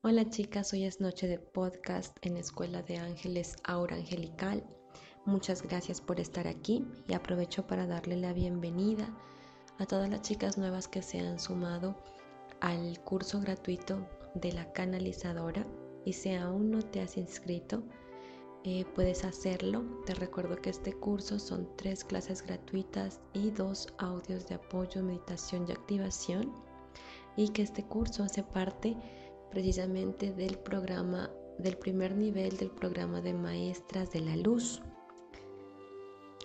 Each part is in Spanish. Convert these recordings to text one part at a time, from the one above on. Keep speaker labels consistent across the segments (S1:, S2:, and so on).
S1: Hola chicas, hoy es noche de podcast en la Escuela de Ángeles Aura Angelical. Muchas gracias por estar aquí y aprovecho para darle la bienvenida a todas las chicas nuevas que se han sumado al curso gratuito de la canalizadora y si aún no te has inscrito, eh, puedes hacerlo. Te recuerdo que este curso son tres clases gratuitas y dos audios de apoyo, meditación y activación y que este curso hace parte precisamente del programa, del primer nivel del programa de maestras de la luz.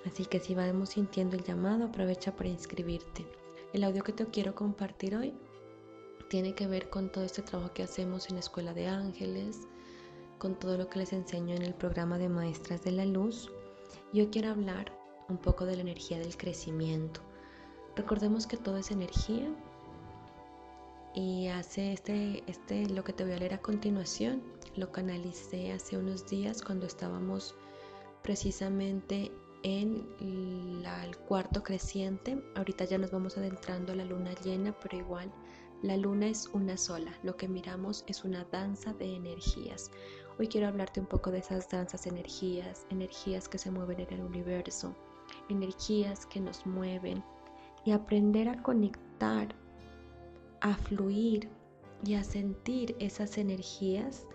S1: Así que si vamos sintiendo el llamado, aprovecha para inscribirte. El audio que te quiero compartir hoy tiene que ver con todo este trabajo que hacemos en la Escuela de Ángeles, con todo lo que les enseño en el programa de Maestras de la Luz. Yo quiero hablar un poco de la energía del crecimiento. Recordemos que todo es energía y hace este, este, lo que te voy a leer a continuación, lo canalicé hace unos días cuando estábamos precisamente en el cuarto creciente. Ahorita ya nos vamos adentrando a la luna llena, pero igual la luna es una sola. Lo que miramos es una danza de energías. Hoy quiero hablarte un poco de esas danzas energías, energías que se mueven en el universo, energías que nos mueven y aprender a conectar a fluir y a sentir esas energías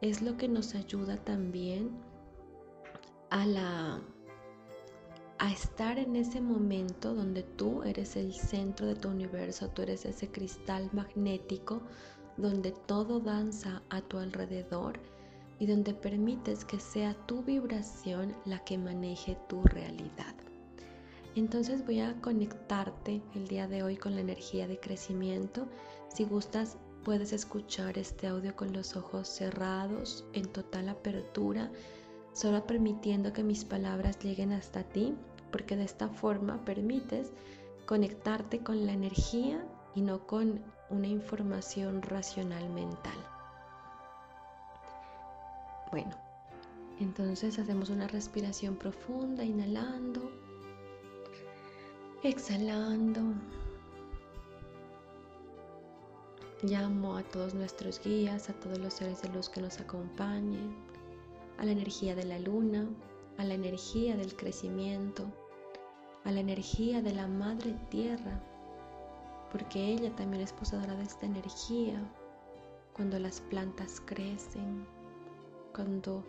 S1: es lo que nos ayuda también a la a estar en ese momento donde tú eres el centro de tu universo, tú eres ese cristal magnético donde todo danza a tu alrededor y donde permites que sea tu vibración la que maneje tu realidad. Entonces voy a conectarte el día de hoy con la energía de crecimiento. Si gustas, puedes escuchar este audio con los ojos cerrados, en total apertura, solo permitiendo que mis palabras lleguen hasta ti, porque de esta forma permites conectarte con la energía y no con una información racional mental. Bueno, entonces hacemos una respiración profunda, inhalando Exhalando. Llamo a todos nuestros guías, a todos los seres de luz que nos acompañen, a la energía de la luna, a la energía del crecimiento, a la energía de la madre tierra, porque ella también es poseedora de esta energía cuando las plantas crecen, cuando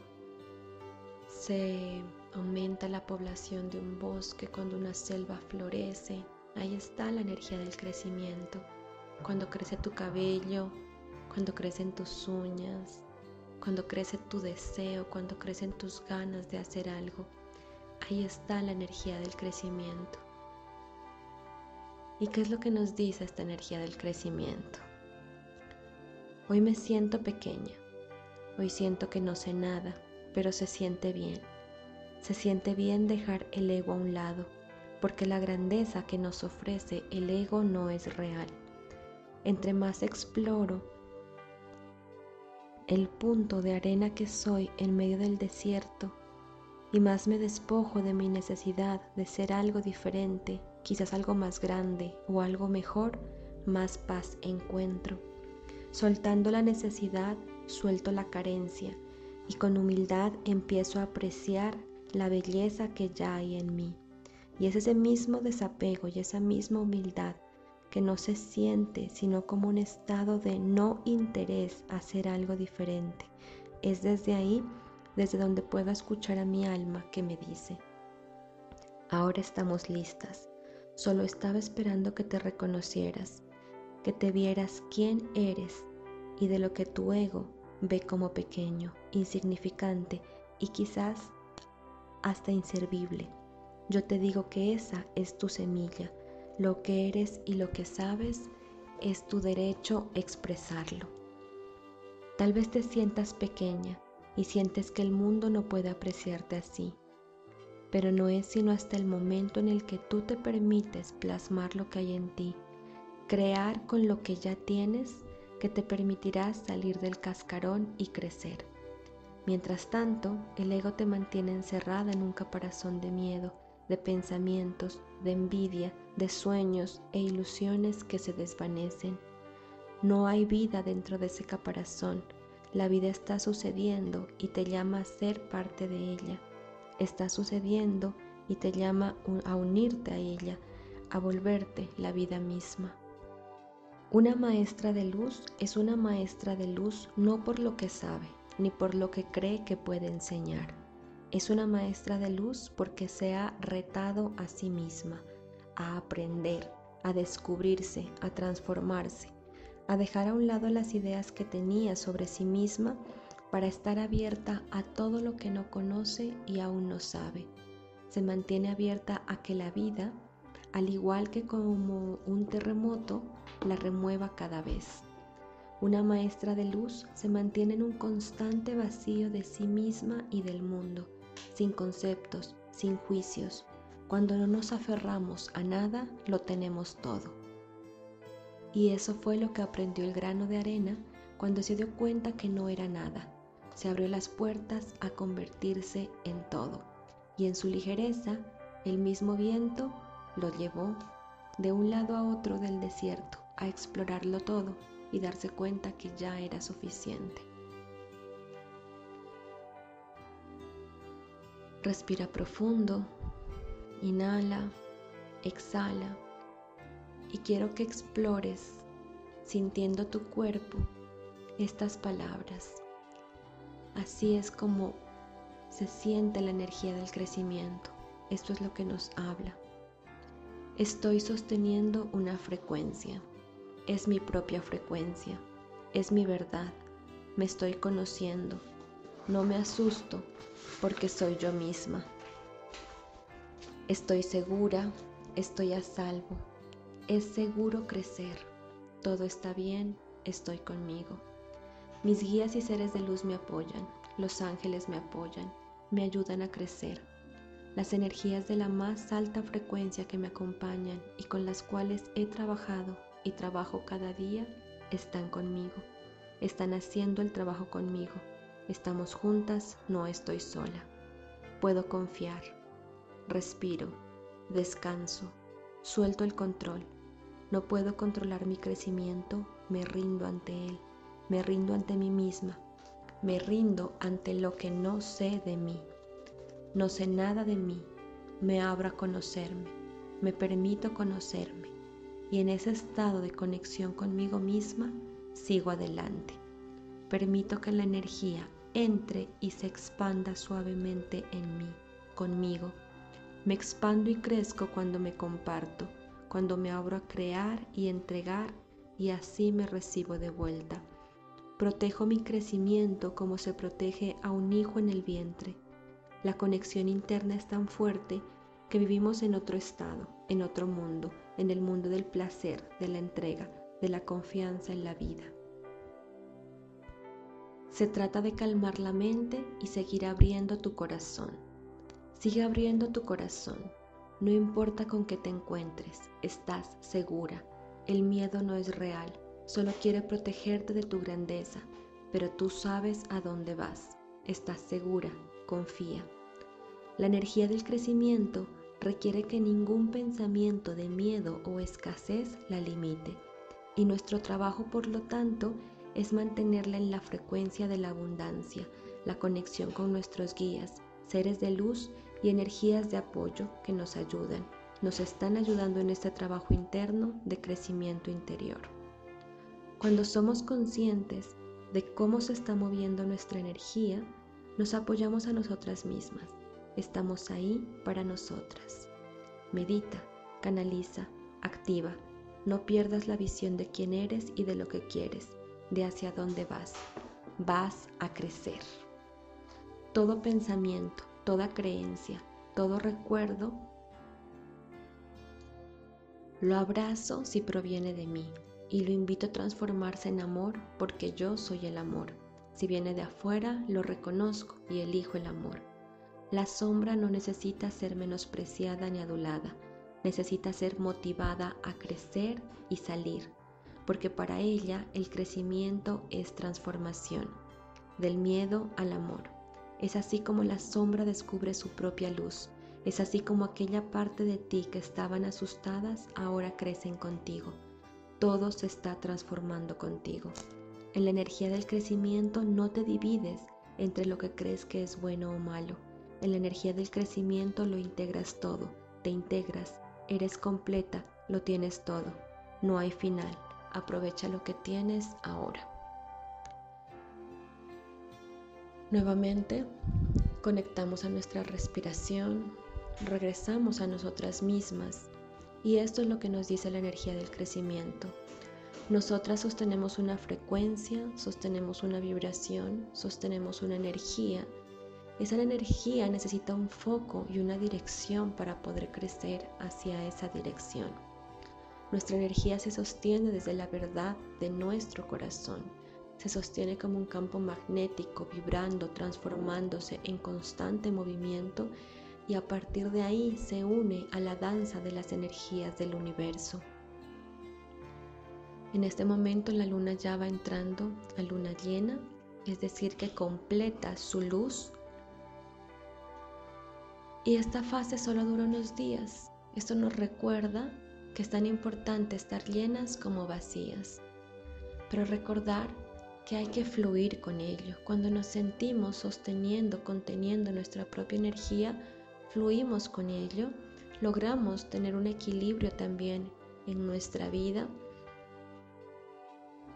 S1: se aumenta la población de un bosque, cuando una selva florece, ahí está la energía del crecimiento. Cuando crece tu cabello, cuando crecen tus uñas, cuando crece tu deseo, cuando crecen tus ganas de hacer algo, ahí está la energía del crecimiento. ¿Y qué es lo que nos dice esta energía del crecimiento? Hoy me siento pequeña, hoy siento que no sé nada, pero se siente bien. Se siente bien dejar el ego a un lado, porque la grandeza que nos ofrece el ego no es real. Entre más exploro el punto de arena que soy en medio del desierto, y más me despojo de mi necesidad de ser algo diferente, quizás algo más grande o algo mejor, más paz encuentro. Soltando la necesidad, suelto la carencia y con humildad empiezo a apreciar la belleza que ya hay en mí. Y es ese mismo desapego y esa misma humildad que no se siente sino como un estado de no interés a hacer algo diferente. Es desde ahí, desde donde puedo escuchar a mi alma que me dice, ahora estamos listas, solo estaba esperando que te reconocieras, que te vieras quién eres y de lo que tu ego ve como pequeño, insignificante y quizás hasta inservible. Yo te digo que esa es tu semilla. Lo que eres y lo que sabes es tu derecho expresarlo. Tal vez te sientas pequeña y sientes que el mundo no puede apreciarte así, pero no es sino hasta el momento en el que tú te permites plasmar lo que hay en ti, crear con lo que ya tienes, que te permitirá salir del cascarón y crecer. Mientras tanto, el ego te mantiene encerrada en un caparazón de miedo, de pensamientos, de envidia, de sueños e ilusiones que se desvanecen. No hay vida dentro de ese caparazón. La vida está sucediendo y te llama a ser parte de ella. Está sucediendo y te llama a unirte a ella, a volverte la vida misma. Una maestra de luz es una maestra de luz no por lo que sabe, ni por lo que cree que puede enseñar. Es una maestra de luz porque se ha retado a sí misma, a aprender, a descubrirse, a transformarse, a dejar a un lado las ideas que tenía sobre sí misma para estar abierta a todo lo que no conoce y aún no sabe. Se mantiene abierta a que la vida, al igual que como un terremoto, la remueva cada vez. Una maestra de luz se mantiene en un constante vacío de sí misma y del mundo, sin conceptos, sin juicios. Cuando no nos aferramos a nada, lo tenemos todo. Y eso fue lo que aprendió el grano de arena cuando se dio cuenta que no era nada. Se abrió las puertas a convertirse en todo. Y en su ligereza, el mismo viento lo llevó de un lado a otro del desierto a explorarlo todo y darse cuenta que ya era suficiente. Respira profundo, inhala, exhala y quiero que explores, sintiendo tu cuerpo, estas palabras. Así es como se siente la energía del crecimiento. Esto es lo que nos habla. Estoy sosteniendo una frecuencia. Es mi propia frecuencia. Es mi verdad. Me estoy conociendo. No me asusto porque soy yo misma. Estoy segura, estoy a salvo, es seguro crecer. Todo está bien, estoy conmigo. Mis guías y seres de luz me apoyan, los ángeles me apoyan, me ayudan a crecer. Las energías de la más alta frecuencia que me acompañan y con las cuales he trabajado y trabajo cada día están conmigo. Están haciendo el trabajo conmigo. Estamos juntas, no estoy sola. Puedo confiar. Respiro, descanso, suelto el control no puedo controlar mi crecimiento, me rindo ante él, me rindo ante mí misma, me rindo ante lo que no sé de mí. No sé nada de mí, me abro a conocerme, me permito conocerme y en ese estado de conexión conmigo misma sigo adelante. Permito que la energía entre y se expanda suavemente en mí, conmigo. Me expando y crezco cuando me comparto cuando me abro a crear y entregar y así me recibo de vuelta. Protejo mi crecimiento como se protege a un hijo en el vientre. La conexión interna es tan fuerte que vivimos en otro estado, en otro mundo, en el mundo del placer, de la entrega, de la confianza en la vida. Se trata de calmar la mente y seguir abriendo tu corazón. Sigue abriendo tu corazón no importa con qué te encuentres, estás segura. El miedo no es real, solo quiere protegerte de tu grandeza, pero tú sabes a dónde vas. Estás segura, confía. La energía del crecimiento requiere que ningún pensamiento de miedo o escasez la limite, y nuestro trabajo, por lo tanto, es mantenerla en la frecuencia de la abundancia, la conexión con nuestros guías, seres de luz y energías de apoyo que nos ayudan, nos están ayudando en este trabajo interno de crecimiento interior. Cuando somos conscientes de cómo se está moviendo nuestra energía, nos apoyamos a nosotras mismas. Estamos ahí para nosotras. Medita, canaliza, activa. No pierdas la visión de quién eres y de lo que quieres, de hacia dónde vas. Vas a crecer. Todo pensamiento, toda creencia, todo recuerdo, lo abrazo si proviene de mí y lo invito a transformarse en amor porque yo soy el amor. Si viene de afuera, lo reconozco y elijo el amor. La sombra no necesita ser menospreciada ni adulada, necesita ser motivada a crecer y salir, porque para ella el crecimiento es transformación, del miedo al amor. Es así como la sombra descubre su propia luz. Es así como aquella parte de ti que estaban asustadas ahora crecen contigo. todo se está transformando contigo. En la energía del crecimiento no te divides entre lo que crees que es bueno o malo. En la energía del crecimiento lo integras todo, te integras, eres completa, lo tienes todo. No hay final. Aprovecha lo que tienes ahora. Nuevamente conectamos a nuestra respiración, regresamos a nosotras mismas y esto es lo que nos dice la energía del crecimiento. Nosotras sostenemos una frecuencia, sostenemos una vibración, sostenemos una energía. Esa energía necesita un foco y una dirección para poder crecer hacia esa dirección. Nuestra energía se sostiene desde la verdad de nuestro corazón. Se sostiene como un campo magnético, vibrando, transformándose en constante movimiento y a partir de ahí se une a la danza de las energías del universo. En este momento la luna ya va entrando a luna llena, es decir, que completa su luz. Y esta fase solo dura unos días. Esto nos recuerda que es tan importante estar llenas como vacías. Pero recordar que hay que fluir con ello. Cuando nos sentimos sosteniendo, conteniendo nuestra propia energía, fluimos con ello, logramos tener un equilibrio también en nuestra vida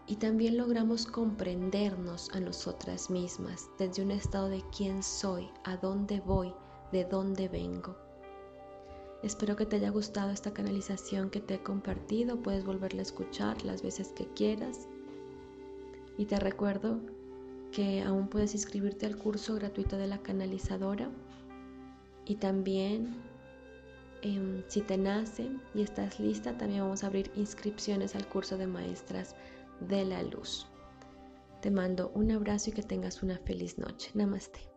S1: y también logramos comprendernos a nosotras mismas desde un estado de quién soy, a dónde voy, de dónde vengo. Espero que te haya gustado esta canalización que te he compartido. Puedes volverla a escuchar las veces que quieras. Y te recuerdo que aún puedes inscribirte al curso gratuito de la canalizadora. Y también, em, si te nace y estás lista, también vamos a abrir inscripciones al curso de maestras de la luz. Te mando un abrazo y que tengas una feliz noche. Namaste.